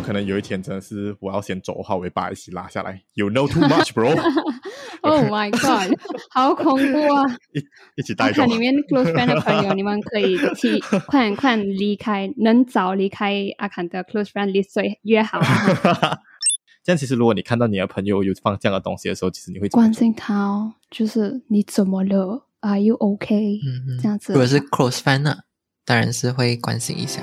可能有一天真的是我要先走的话，我会把一起拉下来。You know too much, bro. Oh my god，好恐怖啊！一 一起带走看。里面 close friend 的朋友，你们可以去快点快点离开，能早离开阿坎的 close friend list 最越好。这样其实如果你看到你的朋友有放这样的东西的时候，其实你会关心他哦，就是你怎么了？Are you okay？嗯嗯，这样子如果是 close friend 呢，当然是会关心一下。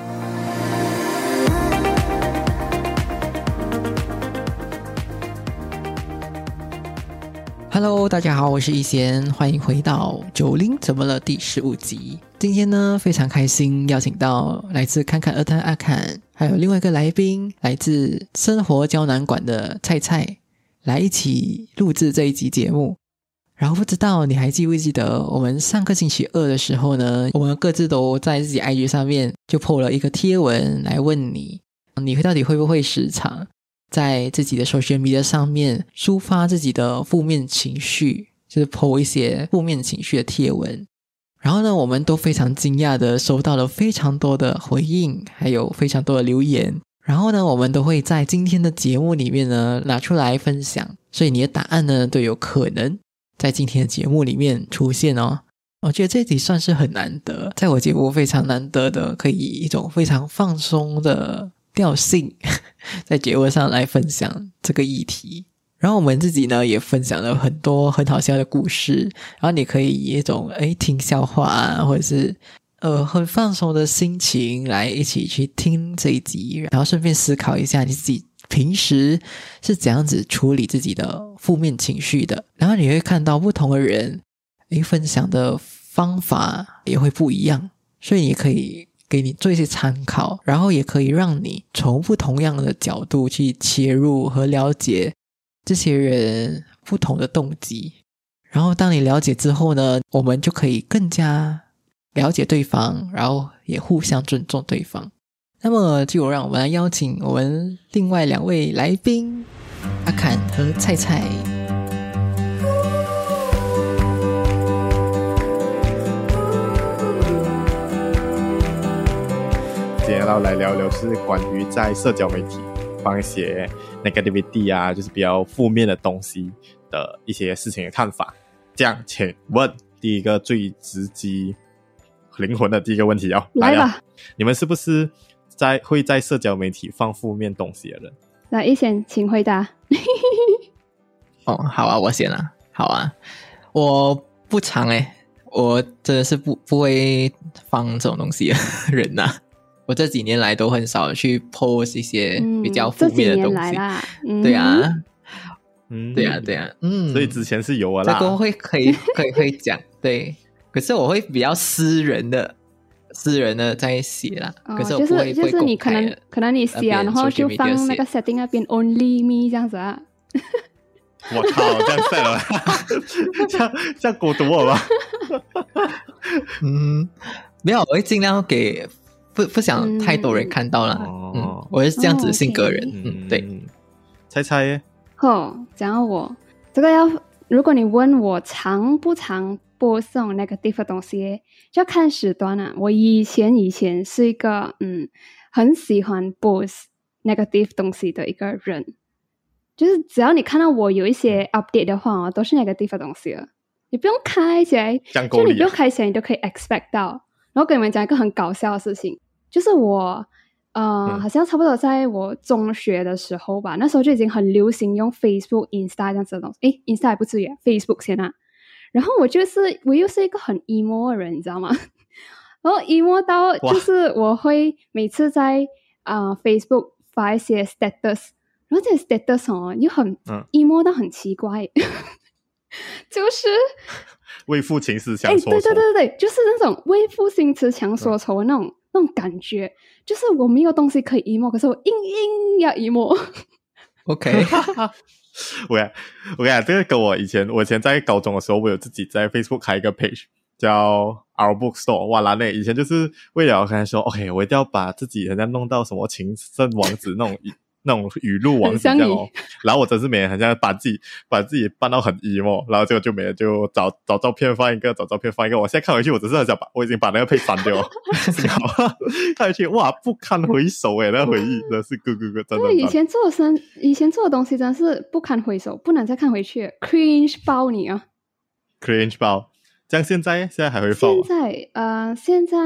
Hello，大家好，我是易贤，欢迎回到《九零怎么了》第十五集。今天呢，非常开心邀请到来自看看二探阿侃，还有另外一个来宾，来自生活胶囊馆的菜菜，来一起录制这一集节目。然后不知道你还记不记得，我们上个星期二的时候呢，我们各自都在自己 IG 上面就 po 了一个贴文来问你，你到底会不会时常在自己的 social media 上面抒发自己的负面情绪，就是 po 一些负面情绪的贴文。然后呢，我们都非常惊讶的收到了非常多的回应，还有非常多的留言。然后呢，我们都会在今天的节目里面呢拿出来分享。所以你的答案呢都有可能在今天的节目里面出现哦。我觉得这集算是很难得，在我节目非常难得的，可以以一种非常放松的调性，在节目上来分享这个议题。然后我们自己呢也分享了很多很好笑的故事，然后你可以以一种诶听笑话啊，或者是呃很放松的心情来一起去听这一集，然后顺便思考一下你自己平时是怎样子处理自己的负面情绪的。然后你会看到不同的人诶分享的方法也会不一样，所以你可以。给你做一些参考，然后也可以让你从不同样的角度去切入和了解这些人不同的动机。然后当你了解之后呢，我们就可以更加了解对方，然后也互相尊重对方。那么就让我们来邀请我们另外两位来宾阿侃和菜菜。天要来聊聊是关于在社交媒体放一些 negativity 啊，就是比较负面的东西的一些事情的看法。这样，请问第一个最直击灵魂的第一个问题哦，了来吧，你们是不是在会在社交媒体放负面东西的人？来一贤，请回答。哦，好啊，我先啊，好啊，我不常诶，我真的是不不会放这种东西的人呐、我这几年来都很少去 post 一些嗯，比较负面的东西。嗯、对啊，嗯，对啊，对啊，嗯，所以之前是有啊这啦。个会可以可以会讲，对，可是我会比较私人的。私人的在写啦，哦，可是我就不会不会是就是你可能公开可能你写然后就放那个 setting 那边 only me 这样子啊。我靠，这样晒了，这样这样蛊毒我吧？嗯，没有，我会尽量给不不想太多人看到啦。嗯嗯，我是这样子的性格人。哦嗯，对，，猜猜耶，吼，讲到我这个要，如果你问我常不常播送 negative 的东西，就要看时段了、我以前以前是一个嗯很喜欢播 negative 东西的一个人，就是只要你看到我有一些 update 的话哦，都是 negative 的东西了，你不用开起来，就你不用！开起来，你都可以 expect 到。然后跟你们讲一个很搞笑的事情，就是我呃，嗯好像差不多在我中学的时候吧，那时候就已经很流行用 Facebook、Insta 这样子的东西。诶 i n s t a 还不至于啊，Facebook 先啊。然后我就是我又是一个很 emo 的人，你知道吗？然后 emo 到就是我会每次在啊、呃 Facebook 发一些 status，然后这些 status 哦又很、嗯 emo 到很奇怪，就是为父情思哎，相说对对对。对对，就是那种为赋新词强说愁的那种、那种感觉，就是我没有东西可以 emo，可是我硬硬要 emo。OK，我跟我跟你讲，这个跟我以前我以前在高中的时候，我有自己在 Facebook 开一个 page 叫 Our Bookstore。哇，啦那以前就是为了跟他说，OK，我一定要把自己人家弄到什么情圣王子那种那种语录王子这样哦。然后我真是每天好像把自己把自己扮到很 emo，然后结果就没人就找找照片放一个，找照片放一个。我现在看回去，我只是很想把我已经把那个配删掉了，看回去哇，不堪回首诶，那回忆真的是咯咯咯，真的。以前做生以前做的东西真的是不堪回首，不能再看回去，cringe 包你啊，cringe 包。像现在现在还会放？现在呃，现在。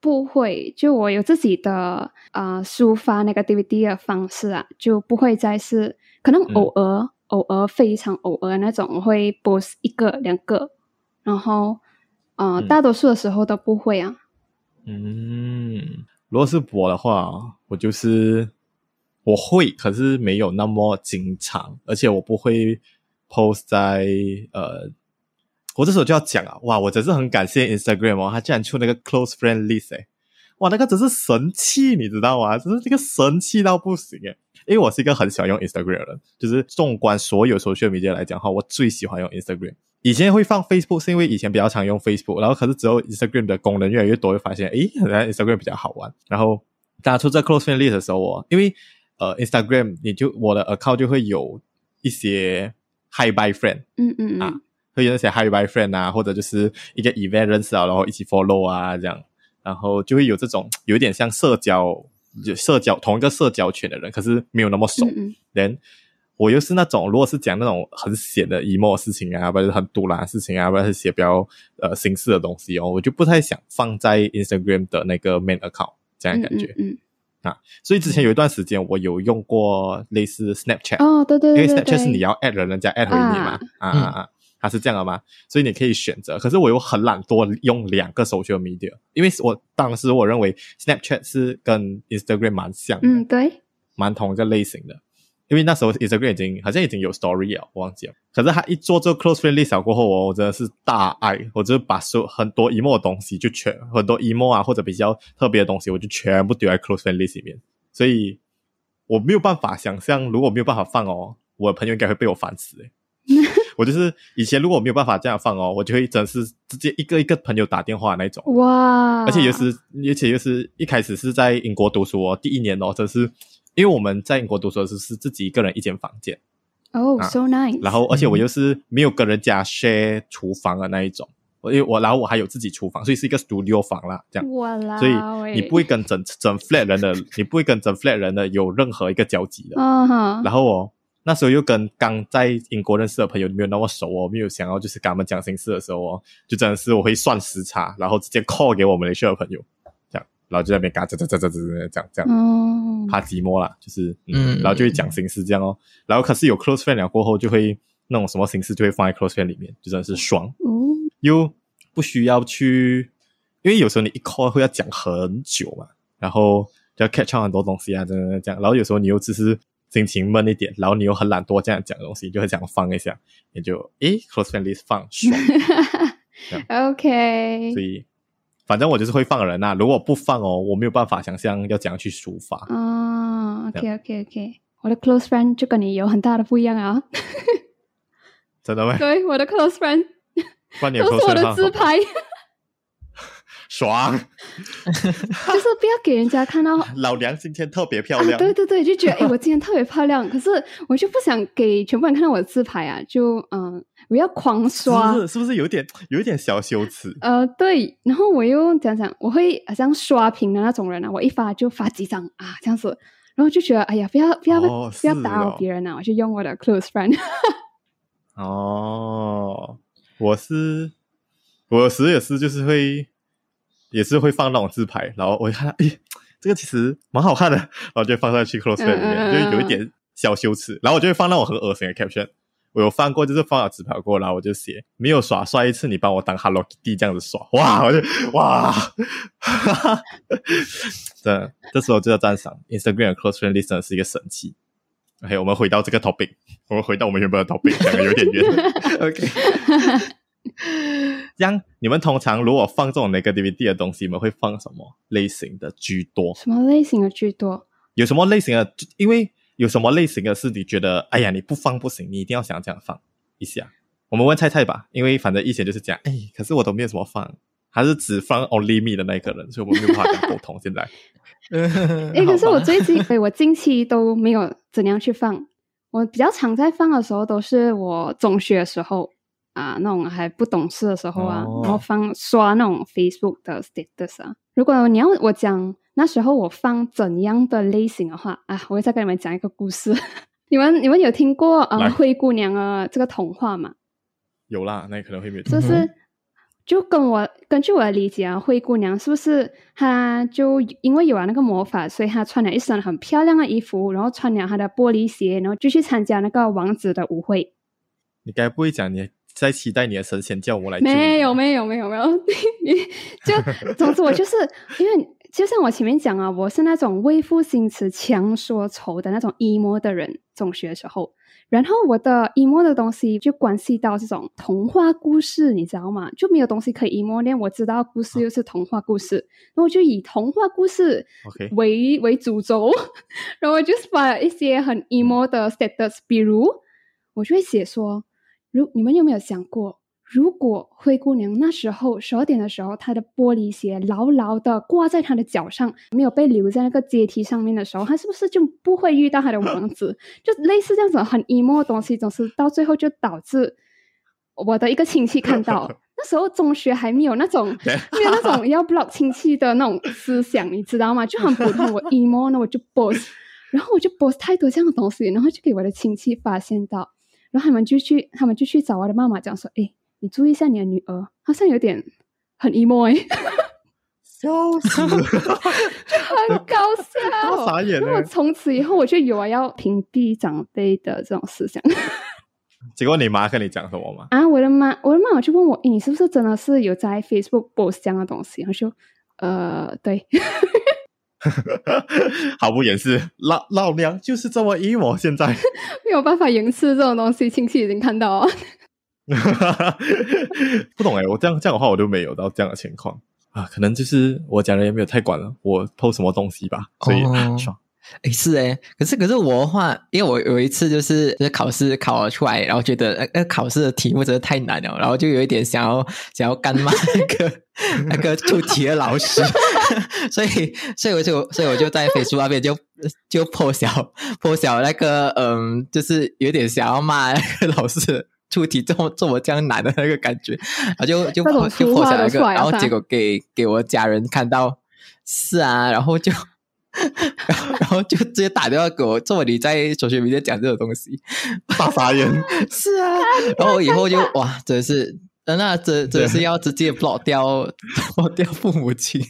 不会，就我有自己的啊抒发那个 DVD 的方式啊，就不会再是可能偶尔偶尔非常偶尔那种会 post 一个两个，然后呃大多数的时候都不会啊。嗯，如果是我的话，我就是我会，可是没有那么经常，而且我不会 post 在呃。我这时候就要讲啊，哇！我真是很感谢 Instagram 哦，他竟然出那个 Close Friend List 哎，哇，那个真是神器，你知道吗？真是这个神器到不行哎！因为我是一个很喜欢用 Instagram 的人，就是纵观所有 social media 来讲哈，我最喜欢用 Instagram。以前会放 Facebook 是因为以前比较常用 Facebook，然后可是只有 Instagram 的功能越来越多，会发现诶，原来 Instagram 比较好玩。然后大家出这 Close Friend List 的时候哦，因为呃 Instagram 你就我的 account 就会有一些 high by Friend，嗯嗯啊。会有那些 Hi Bye Friend 啊，或者就是一个 event 认识啊，然后一起 follow 啊，这样，然后就会有这种有一点像社交，就社交同一个社交圈的人，可是没有那么熟。人，我又是那种，如果是讲那种很闲的 emo 事情啊，或者很独揽的事情啊，或者是写比较呃形式的东西哦，我就不太想放在 Instagram 的那个 main account 这样感觉。嗯啊，所以之前有一段时间我有用过类似 Snapchat。哦，对对对，因为 Snapchat 是你要 add 人，人家 add 回你嘛。啊啊啊！它是这样的吗？所以你可以选择。可是我又很懒惰，用两个 social media，因为我当时我认为 Snapchat 是跟 Instagram 蛮像，嗯，对，蛮同一个类型的。因为那时候 Instagram 已经好像已经有 story 了，我忘记了。可是他一做这个 close friend list 过后，我我真的是大爱，我就把所有很多 emo 的东西就全很多 emo 啊或者比较特别的东西，我就全部丢在 close friend list 里面。所以我没有办法想象，如果没有办法放哦，我的朋友应该会被我烦死诶。我就是以前如果我没有办法这样放哦，我就会真是直接一个一个朋友打电话那种哇！而且又是而且又是一开始是在英国读书哦，第一年哦，真是因为我们在英国读书的时候是自己一个人一间房间哦，so nice。然后而且我又是没有跟人家 share 厨房的那一种，因为我然后我还有自己厨房，所以是一个 studio 房啦，这样。哇啦！所以你不会跟整整 flat 人的，你不会跟整 flat 人的有任何一个交集的。嗯哼。然后哦。那时候又跟刚在英国认识的朋友没有那么熟哦，没有想要就是跟他们讲心事的时候哦，就真的是我会算时差，然后直接 call 给我们的需要朋友，这样，然后就在那边嘎吱吱吱吱吱这样这样，哦，怕寂寞啦，就是嗯，然后就会讲心事这样哦，然后可是有 close friend 了过后，就会那种什么形式就会放在 close friend 里面，就真的是爽，哦，又不需要去，因为有时候你一 call 会要讲很久嘛，然后要 catch 很多东西啊，真的这样，然后有时候你又只是。心情闷一点，然后你又很懒惰，这样讲东西就会想放一下，也就诶，close friend list 放爽。OK，所以反正我就是会放人呐。如果不放哦，我没有办法想象要怎样去抒发。哦，OK，OK，OK，我的 close friend 就跟你有很大的不一样啊。真的吗？对，我的 close friend 都是我的自拍。爽，就是不要给人家看到 老娘今天特别漂亮。对对对，就觉得哎，我今天特别漂亮。可是我就不想给全部人看到我的自拍啊，就嗯，我要狂刷，是不是有点有点小羞耻？呃，对。然后我又讲讲，我会好像刷屏的那种人啊，我一发就发几张啊，这样子。然后就觉得哎呀，不要不要不要打扰别人啊，我就用我的 close friend。哦，我是我时也是就是会。也是会放那种自拍，然后我一看，哎，这个其实蛮好看的，然后就放在去 close friend 里面，就有一点小羞耻。然后我就会放那种很恶心的 caption，我有放过，就是放了自拍过，然后我就写没有耍帅一次，你帮我当 Hello Kitty 这样子耍，哇，我就哇，哈 哈这这时候就要赞赏 Instagram close friend listen 是一个神器。OK，我们回到这个 topic，我们回到我们原本的 topic，讲的有点远。OK。这样，你们通常如果放这种 negativity 的东西，你们会放什么类型的居多？什么类型的居多？有什么类型的？因为有什么类型的是你觉得，哎呀，你不放不行，你一定要想这样放一下。我们问菜菜吧，因为反正以前就是这样，哎，可是我都没有什么放，还是只放 only me 的那个人，所以我们没有办法沟通。现在，哎，可是我最近，我近期都没有怎样去放。我比较常在放的时候，都是我中学的时候啊，那种还不懂事的时候啊，然后放刷那种 Facebook 的 status 啊。如果你要我讲那时候我放怎样的类型的话啊，我会再跟你们讲一个故事。你们你们有听过呃灰姑娘啊这个童话吗？有啦，那可能会没有。就是就跟我根据我的理解啊，灰姑娘是不是她就因为有了那个魔法，所以她穿了一身很漂亮的衣服，然后穿了她的玻璃鞋，然后就去参加那个王子的舞会。你该不会讲你在期待你的神仙叫我来？没有没有没有没有，你 就总之我就是 因为。就像我前面讲啊，我是那种为赋新词强说愁的那种 emo 的人，中学时候，然后我的 emo 的东西就关系到这种童话故事，你知道吗？就没有东西可以 emo 呢。我知道故事又是童话故事，那我就以童话故事为为主轴，然后我就把一些很 emo 的 status，比如我就会写说，如你们有没有想过？如果灰姑娘那时候十二点的时候，她的玻璃鞋牢牢的挂在她的脚上，没有被留在那个阶梯上面的时候，她是不是就不会遇到她的王 子？就类似这样子很 emo 的东西，总是到最后就导致我的一个亲戚看到，那时候中学还没有那种没有那种要 block 亲戚的那种思想，你知道吗？就很普通，我 emo 呢我就 boss，然后我就 boss 太多这样的东西，然后就给我的亲戚发现到，然后他们就去他们就去找我的妈妈讲说，哎。你注意一下你的女儿，好像有点很 emo 哎，笑死，就很搞笑，傻眼了。从此以后我就有要屏蔽长辈的这种思想。结果你妈跟你讲什么吗？啊，我的妈，我的妈妈就问我，你是不是真的是有在 Facebook post 这样的东西？我说，呃，对，毫不掩饰，老老娘就是这么 emo，现在 没有办法掩饰这种东西，亲戚已经看到了。不懂哎，我这样这样的话，我就没有到这样的情况啊。可能就是我家人也没有太管了，我偷什么东西吧，所以爽。哎，是诶，可是可是我的话，因为我有一次就是就是考试考了出来，然后觉得那考试的题目真的太难了，然后就有一点想要想要干骂那个 那个出题的老师，所以所以我就所以我就在飞书那边就就破晓破晓那个嗯，就是有点想要骂那个老师。出题这么这么这样难的那个感觉，然后就就破就破下来一个，然后结果给给我家人看到，是啊，然后就 然后就直接打电话给我，做你在小学里面讲这种东西，大发言，是啊，然后以后就哇，真是，那这这是要直接 block 掉 block 掉父母亲，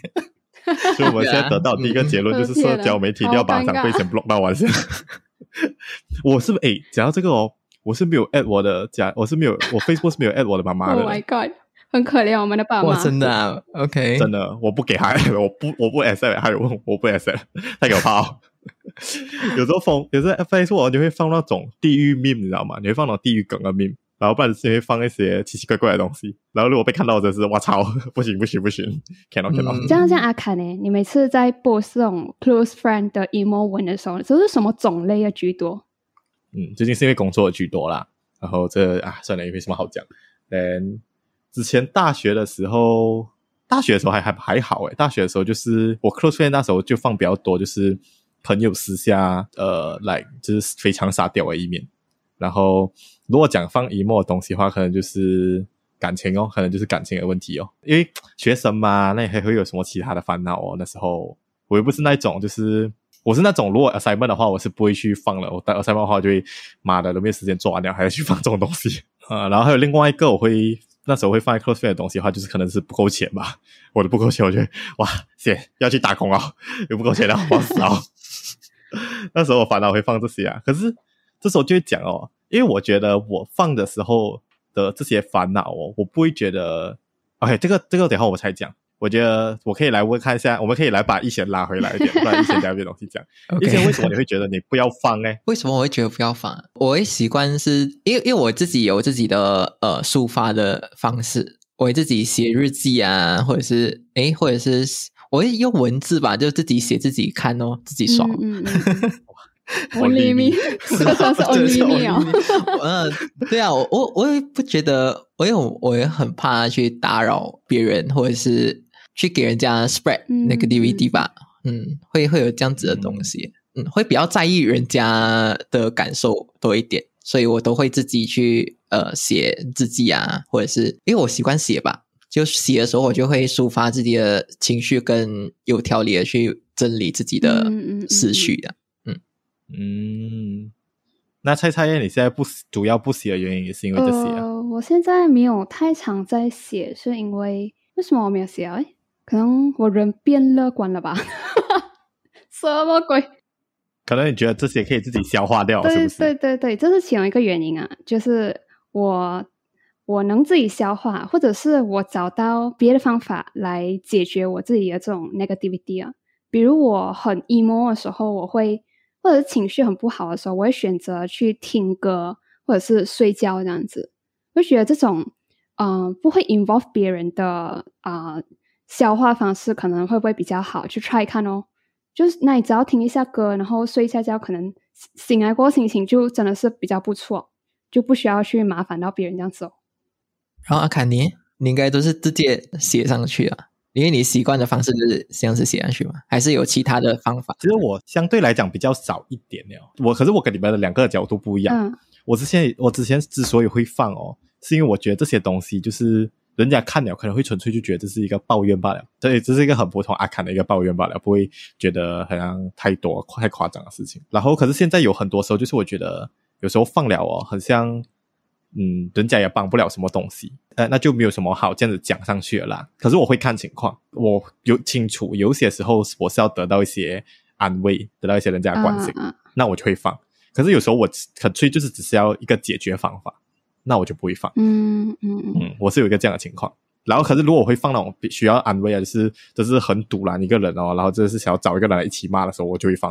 所以我们现在得到第一个结论就是 社交媒体要把长辈先 block 到完先。我是不是哎，讲到这个哦。我是没有 at 我的家，我是没有，我 Facebook 是没有 at 我的妈妈的。Oh my god，很可怜我们的爸妈。真的啊，OK，真的，我不给他，我不，我不 accept，还有我不 accept，太可怕了。有时候放，有时候 Facebook 就会放那种地狱 meme，你知道吗？你会放那种地狱梗的 meme，然后不然就会放一些奇奇怪怪的东西。然后如果被看到，真是我操，不行不行不行，看到看到。这样像阿凯呢？你每次在播这种 close friend 的 emo 文的时候，都是什么种类的居多？嗯，最近是因为工作居多啦，然后这啊算了，也没什么好讲。嗯，之前大学的时候，大学的时候还还还好诶，大学的时候就是我 close friend 那时候就放比较多，就是朋友私下呃来就是非常傻屌的一面。然后如果讲放 emo 的东西的话，可能就是感情哦，可能就是感情的问题哦。因为学生嘛，那还会有什么其他的烦恼哦？那时候我又不是那种就是。我是那种，如果 assignment 的话，我是不会去放了。我带 assignment 的话，就会妈的都没有时间做完了，还要去放这种东西 啊。然后还有另外一个，我会那时候会放在 close friend 的东西的话，就是可能是不够钱吧。我的不够钱，我觉得哇塞，要去打工啊，有不够钱的慌死啊。那时候我烦恼会放这些啊，可是这时候就会讲哦，因为我觉得我放的时候的这些烦恼哦，我不会觉得 OK，这个这个等下我才讲。我觉得我可以来问看一下，我们可以来把一贤拉回来一点，不然一贤讲别东西讲。一贤为什么你会觉得你不要放呢？为什么我会觉得不要放？我会习惯是因为因为我自己有自己的呃抒发的方式，我会自己写日记啊，或者是诶，或者是我会用文字吧，就自己写自己看哦，自己爽。Only me，这个算是 Only me 哦。嗯，对啊，我我我也不觉得，我有我也很怕去打扰别人，或者是去给人家 spread 那个 DVD 吧。嗯，会会有这样子的东西。嗯，会比较在意人家的感受多一点，所以我都会自己去呃写日记啊，或者是因为我习惯写吧。就写的时候，我就会抒发自己的情绪，跟有条理的去整理自己的思绪的。嗯嗯，那蔡蔡燕，你现在不主要不写的原因，也是因为这些啊？我现在没有太常在写，是因为为什么我没有写？哎，可能我人变乐观了吧？什么鬼？可能你觉得这些可以自己消化掉，是不是？对对对，这是其中一个原因啊，就是我。我能自己消化，或者是我找到别的方法来解决我自己的这种 negativity 啊。比如我很 emo 的时候，我会或者是情绪很不好的时候，我会选择去听歌或者是睡觉这样子。我觉得这种嗯不会 involve 别人的啊消化方式，可能会不会比较好？去 try 看哦。就是那你只要听一下歌，然后睡一下觉，可能醒来过后心情就真的是比较不错，就不需要去麻烦到别人这样子哦。然后阿卡尼，你应该都是直接写上去啊，因为你习惯的方式就是这样子写上去嘛，还是有其他的方法？其实我相对来讲比较少一点了。我可是我跟你们的两个角度不一样。我之前我之前之所以会放哦，是因为我觉得这些东西就是人家看了可能会纯粹就觉得这是一个抱怨罢了，对，这是一个很普通阿侃的一个抱怨罢了，不会觉得好像太多太夸张的事情。然后可是现在有很多时候，就是我觉得有时候放了哦，很像。嗯，人家也帮不了什么东西，呃，那就没有什么好这样子讲上去了啦。可是我会看情况，我有清楚，有些时候我是要得到一些安慰，得到一些人家的关心，那我就会放。可是有时候我纯粹就是只是要一个解决方法，那我就不会放。嗯嗯嗯，我是有一个这样的情况。然后，可是如果我会放那种需要安慰啊，就是就是很堵拦一个人哦，然后就是想要找一个人来一起骂的时候，我就会放。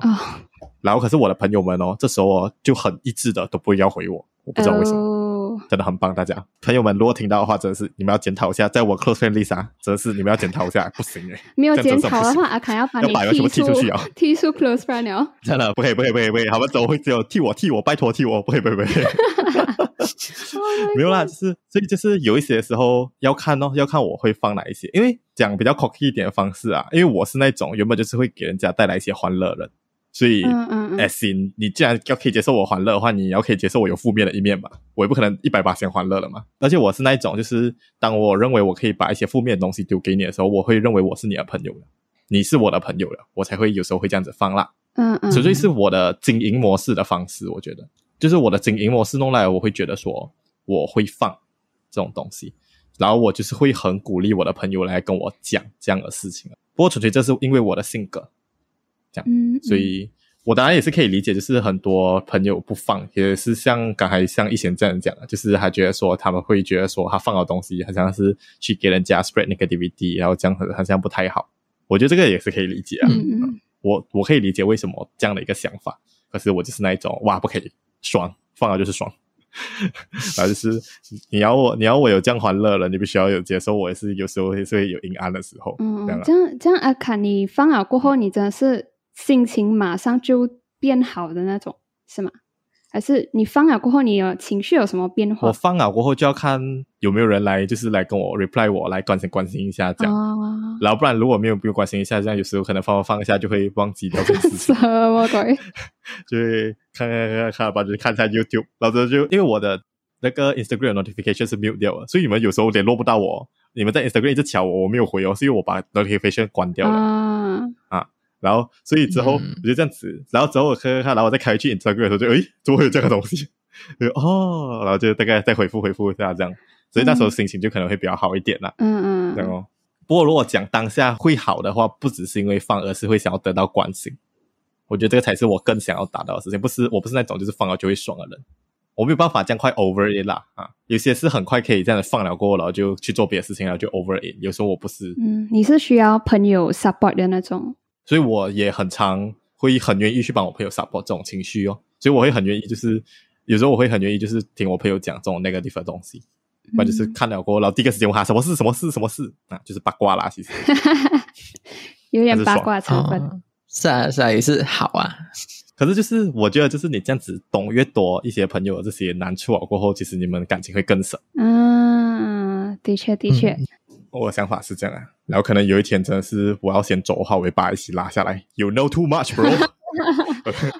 然后，可是我的朋友们哦，这时候哦就很一致的都不会要回我，我不知道为什么。真的很棒，大家。朋友们，如果听到的话，真的是你们要检讨一下，在我 close friend Lisa，真的是你们要检讨一下，不行哎，没有检讨的话，阿凯要把你踢出去啊，踢出 close friend 哦，真的不可以，不可以，不可以，不可以，好吧，走会只有替我，替我，拜托替我，不可以，不可以，不可以，没有啦，就是所以就是有一些时候要看哦，要看我会放哪一些，因为讲比较 cocky 一点的方式啊，因为我是那种原本就是会给人家带来一些欢乐的。所以，嗯嗯嗯，行，你既然要可以接受我欢乐的话，你要可以接受我有负面的一面吧？我也不可能一百八先欢乐了嘛。而且我是那一种，就是当我认为我可以把一些负面的东西丢给你的时候，我会认为我是你的朋友了，你是我的朋友了，我才会有时候会这样子放啦。嗯嗯，纯粹是我的经营模式的方式，我觉得就是我的经营模式弄来，我会觉得说我会放这种东西，然后我就是会很鼓励我的朋友来跟我讲这样的事情。不过纯粹这是因为我的性格。这样，所以我当然也是可以理解，就是很多朋友不放，也是像刚才像以前这样讲的，就是他觉得说他们会觉得说他放的东西好像是去给人家 spread 那个 DVD，然后这样好像不太好。我觉得这个也是可以理解啊，我我可以理解为什么这样的一个想法。可是我就是那一种哇，不可以爽，放了就是爽，然 后就是你要我你要我有这样欢乐了，你必须要有接受我也是有时候也是会有阴暗的时候。嗯，这样这样阿卡，你放了过后，你真的是。心情马上就变好的那种是吗？还是你放了过后，你有情绪有什么变化？我放了过后就要看有没有人来，就是来跟我 reply 我来关心关心一下这样。然后不然如果没有不用关心一下，这样有时候可能放放一下就会忘记掉这个事情。什么鬼？就会看看看看吧，就看一下 YouTube，然后就因为我的那个 Instagram notification 是 mute 掉了，所以你们有时候联络不到我。你们在 Instagram 一直敲我，我没有回哦，是因为我把 notification 关掉了啊。然后，所以之后我就这样子，然后之后我看看看，然后我再开去 Instagram 的时候，就诶，怎么会有这样的东西？就哦，然后就大概再回复回复一下这样，所以那时候心情就可能会比较好一点啦。嗯嗯。然后，不过如果讲当下会好的话，不只是因为放，而是会想要得到关心。我觉得这个才是我更想要达到的事情。不是，我不是那种就是放了就会爽的人。我没有办法这样快 over it 啦啊，有些是很快可以这样放了过，然后就去做别的事情，然后就 over it。有时候我不是。嗯，你是需要朋友 support 的那种。所以我也很常会很愿意去帮我朋友 support 这种情绪哦，所以我会很愿意，就是有时候我会很愿意，就是听我朋友讲这种 negative 的东西，那就是看了过，然后第一个时间问他什么事，什么事，什么事啊，就是八卦啦，其实。有点八卦成分，是啊，是啊，也是好啊。可是就是我觉得就是你这样子懂越多一些朋友的这些难处啊过后，其实你们感情会更深。嗯，的确的确，嗯我的想法是这样啊，然后可能有一天真的是我要先走的话，我会把他一起拉下来。You know too much, bro。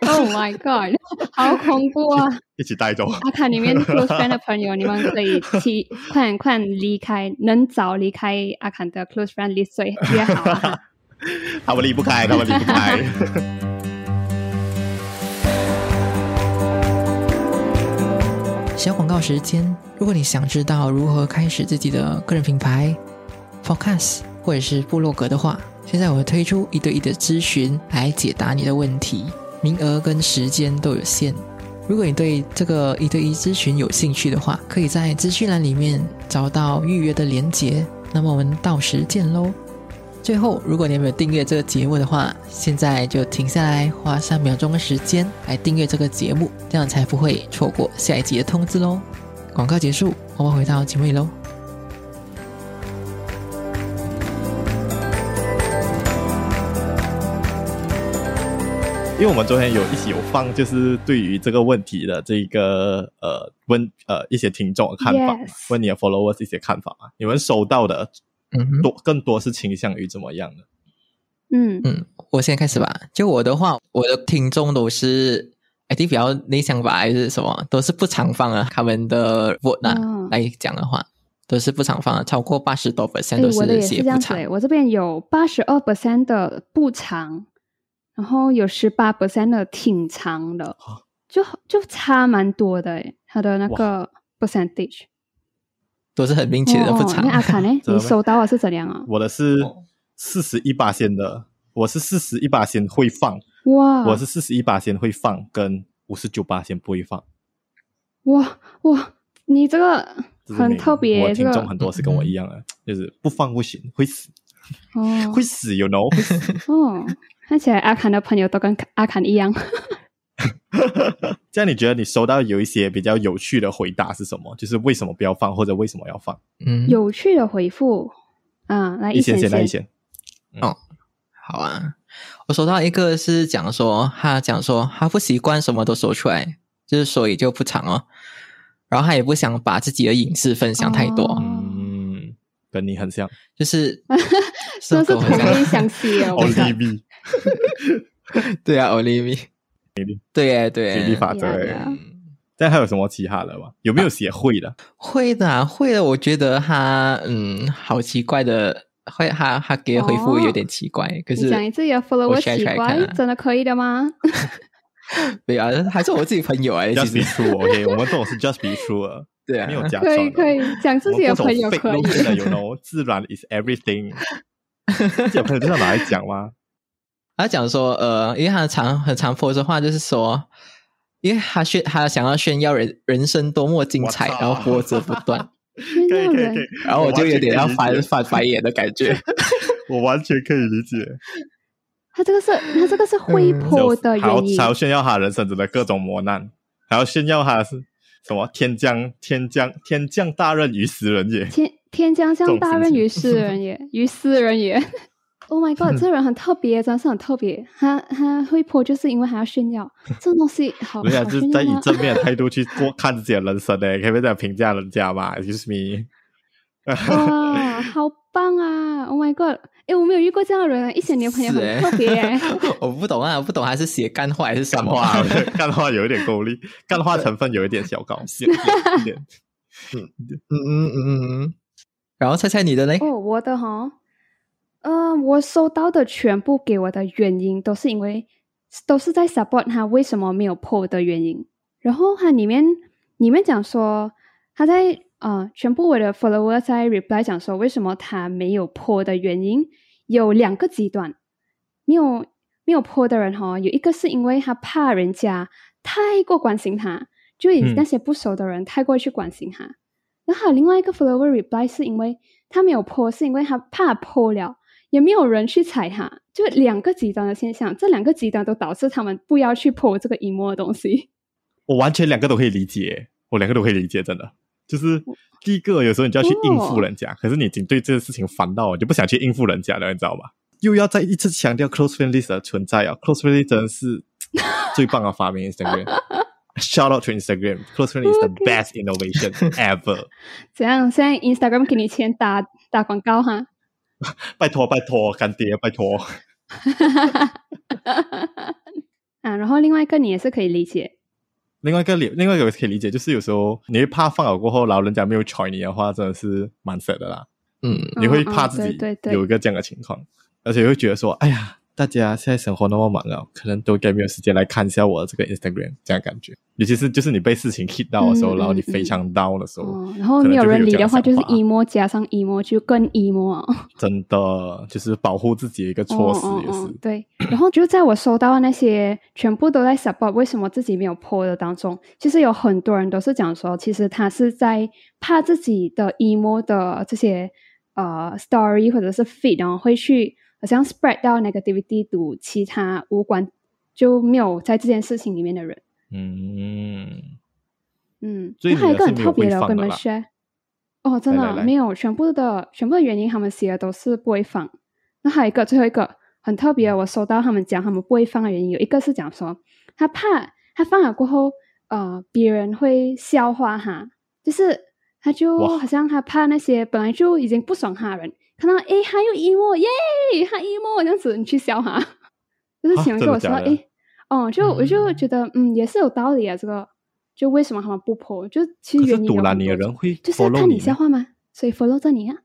Oh my god，好恐怖啊！一起 带走。阿卡里面 close friend 的朋友，你们可以提 快点快点离开，能早离开阿坎的 close friend list 最越好啊！他们离不开，他们离不开。小广告时间，如果你想知道如何开始自己的个人品牌、Podcast 或者是部落格的话，现在我会推出一对一的咨询来解答你的问题，名额跟时间都有限。如果你对这个一对一咨询有兴趣的话，可以在资讯栏里面找到预约的连结。那么我们到时见喽！最后，如果你还没有订阅这个节目的话，现在就停下来，花三秒钟的时间来订阅这个节目，这样才不会错过下一集的通知喽。广告结束，我们回到节目里喽。因为我们昨天有一起有放，就是对于这个问题的这个呃问呃一些听众的看法问你的 followers 一些看法嘛，你们收到的嗯哼，多更多是倾向于怎么样的？嗯嗯，我现在开始吧。就我的话，我的听众都是 I think 比较内向吧，还是什么，都是不常放啊。他们的 vote 啊、哦来讲的话，都是不常放的，超过八十多 percent 哎，都我的也是写不常。这样子，我这边有八十二 percent 的不长，然后有十八 percent 的挺长的，就就差蛮多的诶，它的那个 percentage。都是很明显的不哦，常。那阿卡呢？你收到的是怎样啊？我的是哦四十一八仙的，我是四十一八仙会放，哇，我是四十一八仙会放，跟五十九八仙不会放。哇哇，你这个很特别，这个我听众很多是跟我一样的，就是不放不行，会死，哦。会死，you know，看起来阿坎的朋友都跟阿坎一样。这样你觉得你收到有一些比较有趣的回答是什么？就是为什么不要放，或者为什么要放？嗯，有趣的回复啊，来一贤先先来一先，哦，好啊。我收到一个是讲说，他讲说他不习惯什么都说出来，就是所以就不长哦。然后他也不想把自己的隐私分享太多，哦嗯，跟你很像。就是 真是同跟我很像病相惜哦。我跟你讲 Olivia 对啊，Olivia，对耶对耶，比例法则对啊欸。但还有什么其他的吗？有没有写会的？会的、啊，会的。我觉得他嗯，好奇怪的，会他他给回复有点奇怪，可是讲你自己的我奇怪真的可以的吗？对啊，还是我自己朋友哎，其 Just be 实 true，OK，我们这种是 just be true，啊对啊，没有假装的。可以可以，讲自己的朋友可以有 know，自然 is everything。自己的朋友真的拿来讲吗？他讲说，呃，因为他常很常说的话，就是说，因为他炫他想要炫耀人人生多么精彩，然后波折不断，炫耀人可以可以可以，然后我就有点要翻翻白眼的感觉。我完全可以理解。他这个是他这个是会嗯破的原因还。要炫耀他人生中的各种磨难，还要炫耀他是什么天降天降天降大任于斯人也。天天将降大任于斯人也，于斯人也。Oh my god，这个人很特别，真的是很特别。他他会泼，就是因为他要炫耀 这种东西好。人家好就是在以正面的态度去 过看自己的人生呢，可以不可以这样评价人家嘛？Excuse me。哇，好棒啊！Oh my god，哎，我没有遇过这样的人，一些你的朋友很特别耶。我不懂啊，我不懂他是写干话还是什么干话，干话有一点功力，干话成分有一点小高，一点。嗯嗯嗯嗯嗯。然后猜猜你的嘞？哦，我的哈，呃，我收到的全部给我的原因都是因为都是在 support 他为什么没有破的原因。然后它里面里面讲说他在呃全部我的 follower 在 reply 讲说为什么他没有破的原因有两个极端，没有没有破的人哈，有一个是因为他怕人家太过关心他，就以嗯那些不熟的人太过去关心他。然后还有另外一个 follower reply 是因为他没有 po，是因为他怕 po 了，也没有人去踩他，就两个极端的现象，这两个极端都导致他们不要去 po 这个 emo 的东西。我完全两个都可以理解，我两个都可以理解，真的。就是第一个，有时候你就要去应付人家，可是你已经对这个事情烦到了，你就不想去应付人家了，你知道吗？又要再一次强调 close friend list 的存在啊，close friend list 真的是 最棒的发明 Instagram。Shout out to Instagram. Close friend is the best innovation ever. 怎样？现在 Instagram 给你钱打打广告哈？拜托拜托，干爹拜托。啊，然后另外一个你也是可以理解，另外一个理，另外一个可以理解，就是有时候你会怕放了过后，然后人家没有睬你的话，真的是蛮 sợ 的啦。嗯，你会怕自己有一个这样的情况，而且会觉得说，哎呀，大家现在生活那么忙了，可能都该没有时间来看一下我的这个 Instagram，这样感觉。尤其是就是你被事情 hit 到的时候，嗯然后你嗯非常 down 的时候，哦，然后没有人理的话，就是 emo 加上 emo 就更 emo 啊。真的就是保护自己的一个措施也是。哦哦哦对，然后就在我收到的那些全部都在 support 为什么自己没有 po 的当中，其实有很多人都是讲说，其实他是在怕自己的 emo 的这些呃 story 或者是 feed，然后会去好像 spread 到 negativity to 其他无关就没有在这件事情里面的人。嗯，嗯，所以那还有一个很特别的，我跟你们 share。哦，真的没有，全部的全部的原因他们写的都是不会放。那还有一个最后一个很特别，我收到他们讲他们不会放的原因，有一个是讲说他怕他放了过后，呃，别人会笑话他，就是他就好像他怕那些本来就已经不爽他的人看到诶他又 emo 耶，他 emo 这样子，你去笑哈，就是啊前面跟我说真的假的诶。哦，就我就嗯觉得，嗯，也是有道理啊。这个，就为什么他们不破？就其实原因有堵拦你的人会就是要看你笑话吗？所以 follow 着你啊。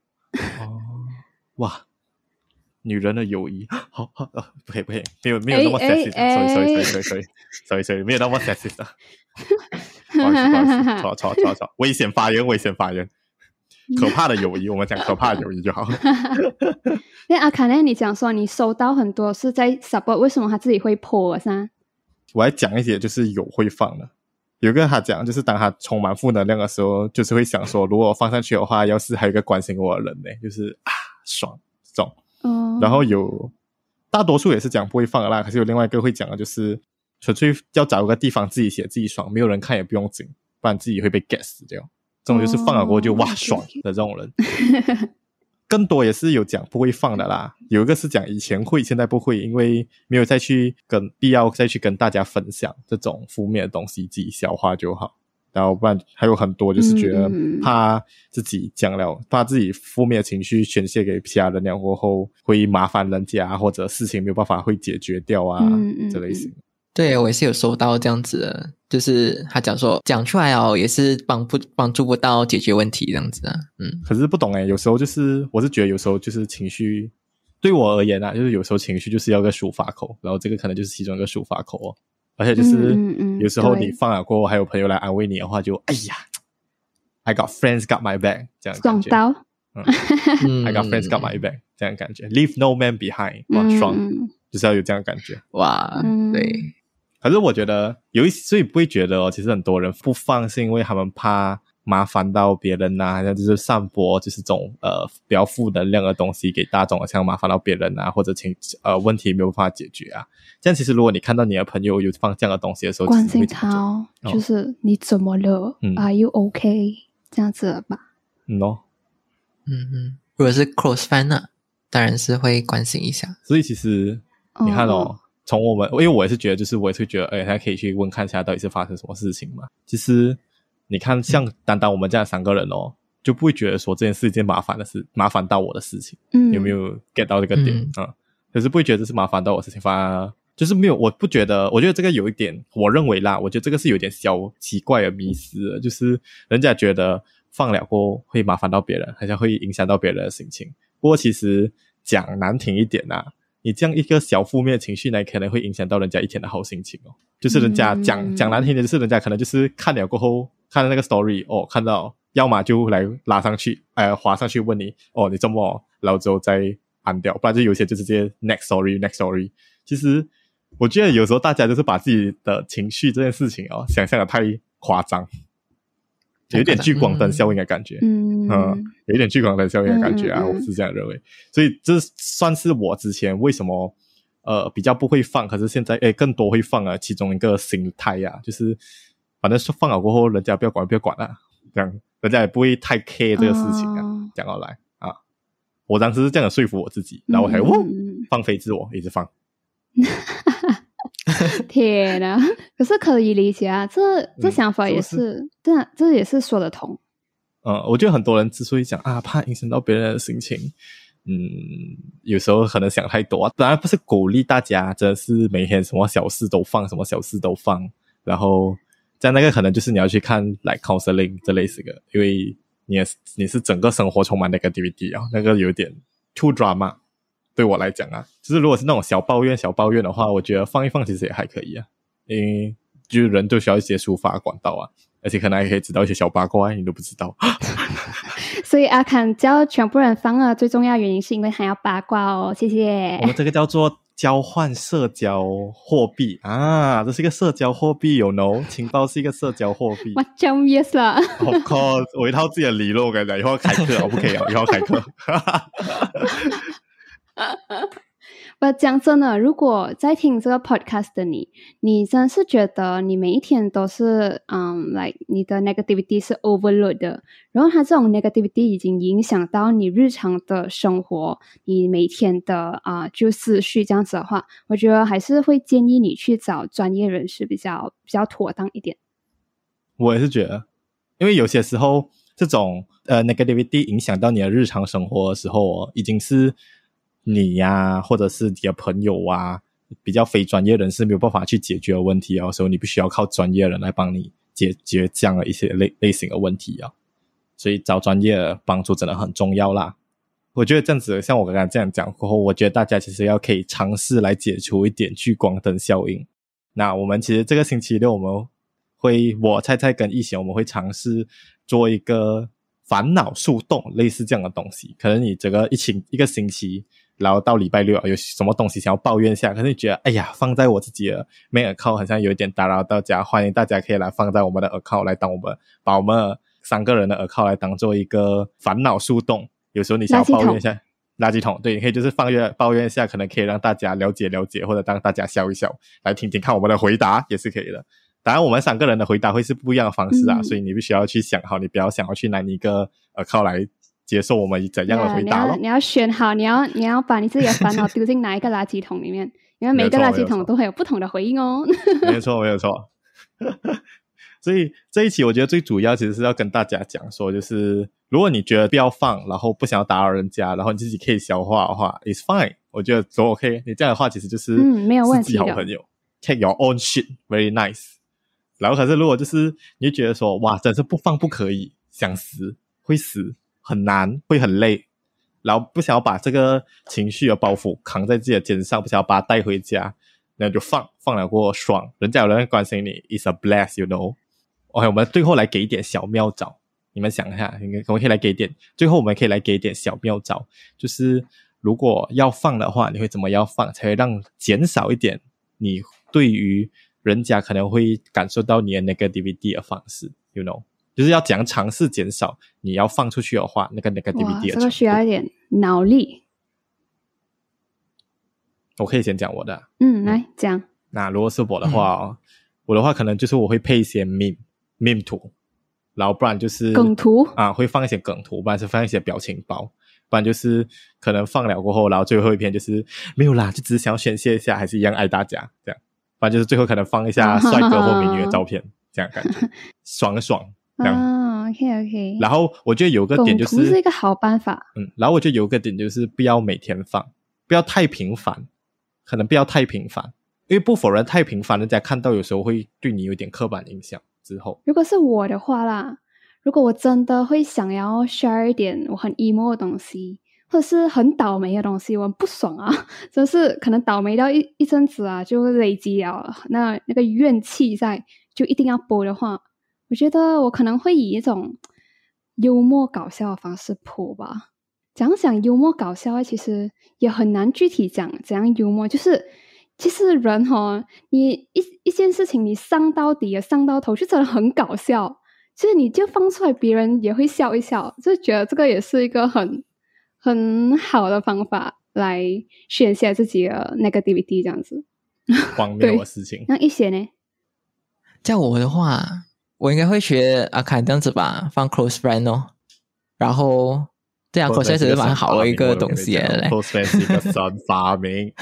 哦，哇，女人的友谊，好好呃，不可以不可以，没有没有那么哎 sexist，哎 sorry sorry 哎 sorry sorry sorry sorry，没有那么 sexist 啊，不好意思不好意思，错错错错，危险发言危险发言，可怕的友谊，我们讲可怕的友谊就好。那阿卡呢？你讲说你收到很多是在 support，为什么他自己会破是吧？我还讲一些就是有会放的，有一个他讲就是当他充满负能量的时候，就是会想说，如果我放上去的话，要是还有一个关心我的人呢，就是啊爽这种。哦，然后有大多数也是讲不会放的啦，可是有另外一个会讲的，就是纯粹要找一个地方自己写自己爽，没有人看也不用紧，不然自己会被 get 死掉。这种就是放了过后就、哦哇爽的这种人。更多也是有讲不会放的啦，有一个是讲以前会，现在不会，因为没有再去跟必要再去跟大家分享这种负面的东西，自己消化就好。然后不然还有很多就是觉得怕自己讲了，怕自己负面的情绪宣泄给其他人了过后会麻烦人家，或者事情没有办法会解决掉啊、这类型。对我也是有收到这样子的，就是他讲说讲出来哦，也是帮不帮助不到解决问题这样子啊，嗯。可是不懂诶，有时候就是我是觉得有时候就是情绪对我而言啊，就是有时候情绪就是要个抒发口，然后这个可能就是其中一个抒发口哦。而且就是有时候你放了过后，还有朋友来安慰你的话，就哎呀，I got friends got my back 这样感觉爽到，嗯，I got friends got my back 这样感觉，Leave no man behind，哇嗯爽，嗯。就是要有这样的感觉。哇，嗯。对，可是我觉得有一，所以不会觉得哦，其实很多人不放是因为他们怕麻烦到别人呐、好像就是散播就是这种呃比较负能量的东西给大众，好像麻烦到别人啊，或者情呃问题没有办法解决啊。这样其实如果你看到你的朋友有放这样的东西的时候，关心他哦，哦就是你怎么了嗯？Are you okay？这样子了吧？嗯哦，嗯嗯，如果是 close friend 呢，当然是会关心一下，所以其实你看哦，从我们，因为我也是觉得，就是我也是觉得，哎，他可以去问看一下到底是发生什么事情嘛。其实你看，像单单我们这样三个人哦，就不会觉得说这件事一件麻烦的事，麻烦到我的事情，嗯，有没有 get 到这个点啊、嗯？可是不会觉得这是麻烦到我的事情，反而就是没有，我不觉得，我觉得这个有一点，我认为啦，我觉得这个是有点小奇怪的迷思，就是人家觉得放了过后会麻烦到别人，好像会影响到别人的心情。不过其实讲难听一点呐、啊，你这样一个小负面的情绪呢，可能会影响到人家一天的好心情哦。就是人家讲、嗯讲难听点，就是人家可能就是看了过后，看了那个 story 哦，看到要么就来拉上去，呃，滑上去问你哦，你这么，然后之后再按掉，不然就有些就直接 next story next story。其实我觉得有时候大家就是把自己的情绪这件事情哦，想象的太夸张，有一点聚光灯效应的感觉。嗯嗯，有一点聚光灯效应的感觉啊，我是这样认为。所以这算是我之前为什么呃比较不会放，可是现在诶更多会放啊，其中一个心态呀、就是反正是放了过后，人家不要管不要管啊，这样人家也不会太 care 这个事情啊。哦讲到来啊，我当时是这样的说服我自己，然后我才嗯呜、嗯嗯放飞自我，一直放。天呐，可是可以理解啊，这这嗯想法也是是，这、这也是说得通。嗯，我觉得很多人之所以讲啊，怕影响到别人的心情，嗯，有时候可能想太多啊。当然不是鼓励大家，真的是每天什么小事都放，什么小事都放。然后在那个可能就是你要去看来、like、counseling 这类似的，因为你也是你是整个生活充满那个 DVD 啊，那个有点 too drama。对我来讲啊，就是如果是那种小抱怨、小抱怨的话，我觉得放一放其实也还可以啊，因为就是人都需要一些抒发管道啊，而且可能还可以知道一些小八卦，你都不知道。所以阿坎叫全部人放了，最重要原因是因为他要八卦哦。谢谢我。们这个叫做交换社交货币啊，这是一个社交货币有 no 情报是一个社交货币。我讲 yes 了。Of course，我一套自己的理论，我跟你讲，以后要开课，我不可以啊，以后要开课。不讲真的，如果在听这个 podcast 的你，你真是觉得你每一天都是嗯，like 你的 negativity 是 overload 的，然后它这种 negativity 已经影响到你日常的生活，你每天的啊、就思绪这样子的话，我觉得还是会建议你去找专业人士比较比较妥当一点。我也是觉得，因为有些时候这种呃 negativity 影响到你的日常生活的时候哦，已经是你呀、或者是你的朋友啊，比较非专业人士没有办法去解决的问题啊，所以你必须要靠专业人来帮你解决这样的一些类类型的问题啊。所以找专业的帮助真的很重要啦。我觉得这样子，像我刚刚这样讲过后，我觉得大家其实要可以尝试来解除一点聚光灯效应。那我们其实这个星期六我们会，我菜菜跟一贤我们会尝试做一个烦恼树洞，类似这样的东西。可能你整个一星一个星期，然后到礼拜六有什么东西想要抱怨一下，可是你觉得哎呀，放在我自己的 main account 好像有一点打扰到大家，欢迎大家可以来放在我们的 account 来当我们把我们三个人的 account 来当做一个烦恼树洞。有时候你想要抱怨一下。垃圾桶，对，你可以就是放怨抱怨一下，可能可以让大家了解了解，或者让大家笑一笑，来听听看我们的回答也是可以的。当然，我们三个人的回答会是不一样的方式啊，嗯所以你必须要去想好，你不要想要去拿你一个耳靠来接受我们怎样的回答咯。你要你要选好，你要你要把你自己的烦恼 丢进哪一个垃圾桶里面，因为每个垃圾桶都会有不同的回应哦。没有错，没有错。所以这一期我觉得最主要其实是要跟大家讲说，就是如果你觉得不要放，然后不想要打扰人家，然后你自己可以消化的话，it's fine，我觉得都 OK。你这样的话其实就是嗯没有问题的好朋友，take your own shit，very nice。然后可是如果就是你就觉得说哇，真是不放不可以，想死会死，很难，会很累，然后不想要把这个情绪的包袱扛在自己的肩上，不想要把它带回家，那就放放了过爽，人家有人关心你，is a bless，you know。OK，我们最后来给一点小妙招，你们想一下，我们可以来给一点，最后我们可以来给一点小妙招，就是如果要放的话，你会怎么样放，才会让减少一点你对于人家可能会感受到你的 negativity 的方式，you know，就是要讲尝试减少你要放出去的话，那个哇，negativity 的这个。需要一点脑力。我可以先讲我的。啊，嗯，来讲。那如果是我的话、哦，我的话可能就是我会配一些 meme meme 图，然后不然就是梗图？啊，会放一些梗图，不然是放一些表情包，不然就是可能放了过后，然后最后一篇就是没有啦，就只是想要宣泄一下，还是一样爱大家这样，反正就是最后可能放一下帅哥或美女的照片，这样感觉。爽爽啊，OK OK。然后我觉得有个点就梗图是一个好办法。嗯，然后我觉得有个点就是不要每天放，不要太频繁，可能不要太频繁，因为不否认太频繁，人家看到有时候会对你有点刻板印象。之后，如果是我的话啦，如果我真的会想要 share 一点我很 emo 的东西，或者是很倒霉的东西，我很不爽啊，真是可能倒霉到一一阵子啊，就累积了那那个怨气在，就一定要播的话，我觉得我可能会以一种幽默搞笑的方式播吧。讲讲幽默搞笑，其实也很难具体讲怎样幽默，就是其实人哈，你一一件事情你上到底上到头，就真的很搞笑。其实你就放出来，别人也会笑一笑，就觉得这个也是一个很很好的方法来宣泄自己的 negativity 这样子。荒谬的事情。那一些呢？叫我的话，我应该会学阿侃这样子吧，放 close friend 哦。然后，对啊，close friend 其实蛮好的一个东西嘞。close friend 是一个神发明。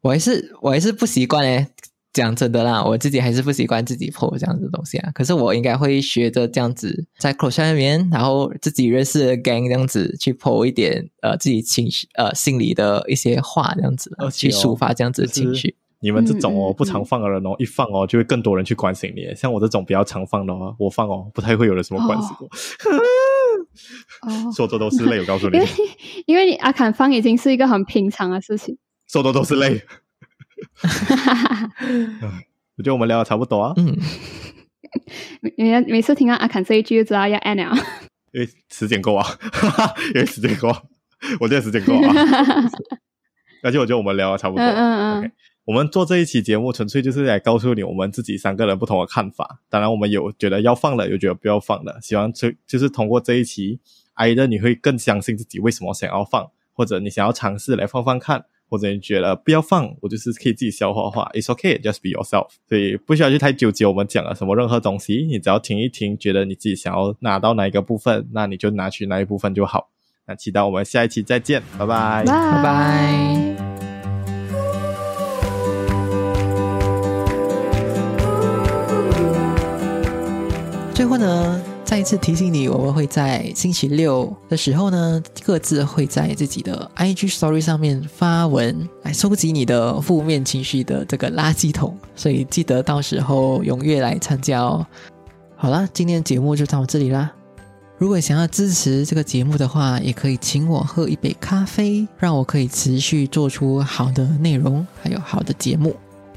我还是我还是不习惯诶，讲真的啦，我自己还是不习惯自己 po 这样子的东西啊。可是我应该会学着这样子在 close 下面，然后自己认识的 gang 这样子去 po 一点呃自己情绪呃心里的一些话这样子去抒发这样子的情绪。你们这种哦不常放的人哦，一放哦就会更多人去关心你。像我这种比较常放的哦，我放哦不太会有人什么关心我，哦，说多都是泪。我告诉你因，为 因为你阿坎放已经是一个很平常的事情。说多都是泪。我觉得我们聊的差不多啊，嗯，每每次听到阿坎这一句就知道要 end 了。因为时间够啊，因为时间够啊，我觉得时间够啊。而且我觉得我们聊的差不多。嗯嗯嗯我们做这一期节目，纯粹就是来告诉你我们自己三个人不同的看法。当然，我们有觉得要放的，有觉得不要放的。希望就就是通过这一期，挨的你会更相信自己为什么想要放，或者你想要尝试来放放看，或者你觉得不要放，我就是可以自己消化的话，It's okay，just be yourself。所以不需要去太纠结我们讲了什么任何东西，你只要听一听，觉得你自己想要拿到哪一个部分，那你就拿去哪一部分就好。那期待我们下一期再见，拜拜。拜拜。再次提醒你，我们会在星期六的时候呢，各自会在自己的 IG Story 上面发文，来收集你的负面情绪的这个垃圾桶。所以记得到时候踊跃来参加哦。好啦，今天的节目就到这里啦。如果想要支持这个节目的话，也可以请我喝一杯咖啡，让我可以持续做出好的内容，还有好的节目。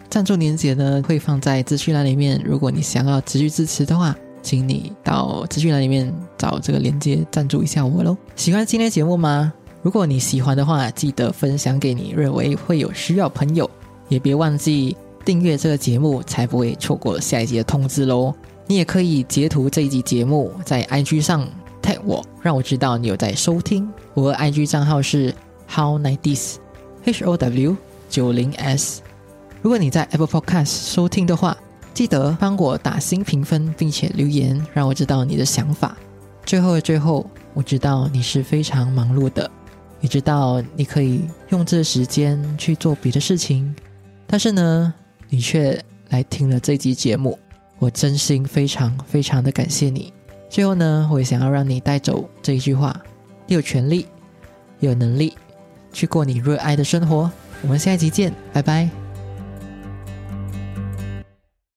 赞助链接呢会放在资讯栏里面，如果你想要持续支持的话，请你到资讯栏里面找这个链接赞助一下我喽。喜欢今天节目吗？如果你喜欢的话，记得分享给你认为会有需要朋友，也别忘记订阅这个节目，才不会错过下一集的通知喽。你也可以截图这一集节目在 IG 上 tag 我，让我知道你有在收听。我的 IG 账号是 how nineties h o w 九零 s。如果你在 Apple Podcast 收听的话，记得帮我打新评分，并且留言，让我知道你的想法。最后的最后，我知道你是非常忙碌的，也知道你可以用这时间去做别的事情，但是呢，你却来听了这集节目。我真心非常非常的感谢你。最后呢，我也想要让你带走这一句话：你有权利，有能力去过你热爱的生活。我们下一集见，拜拜。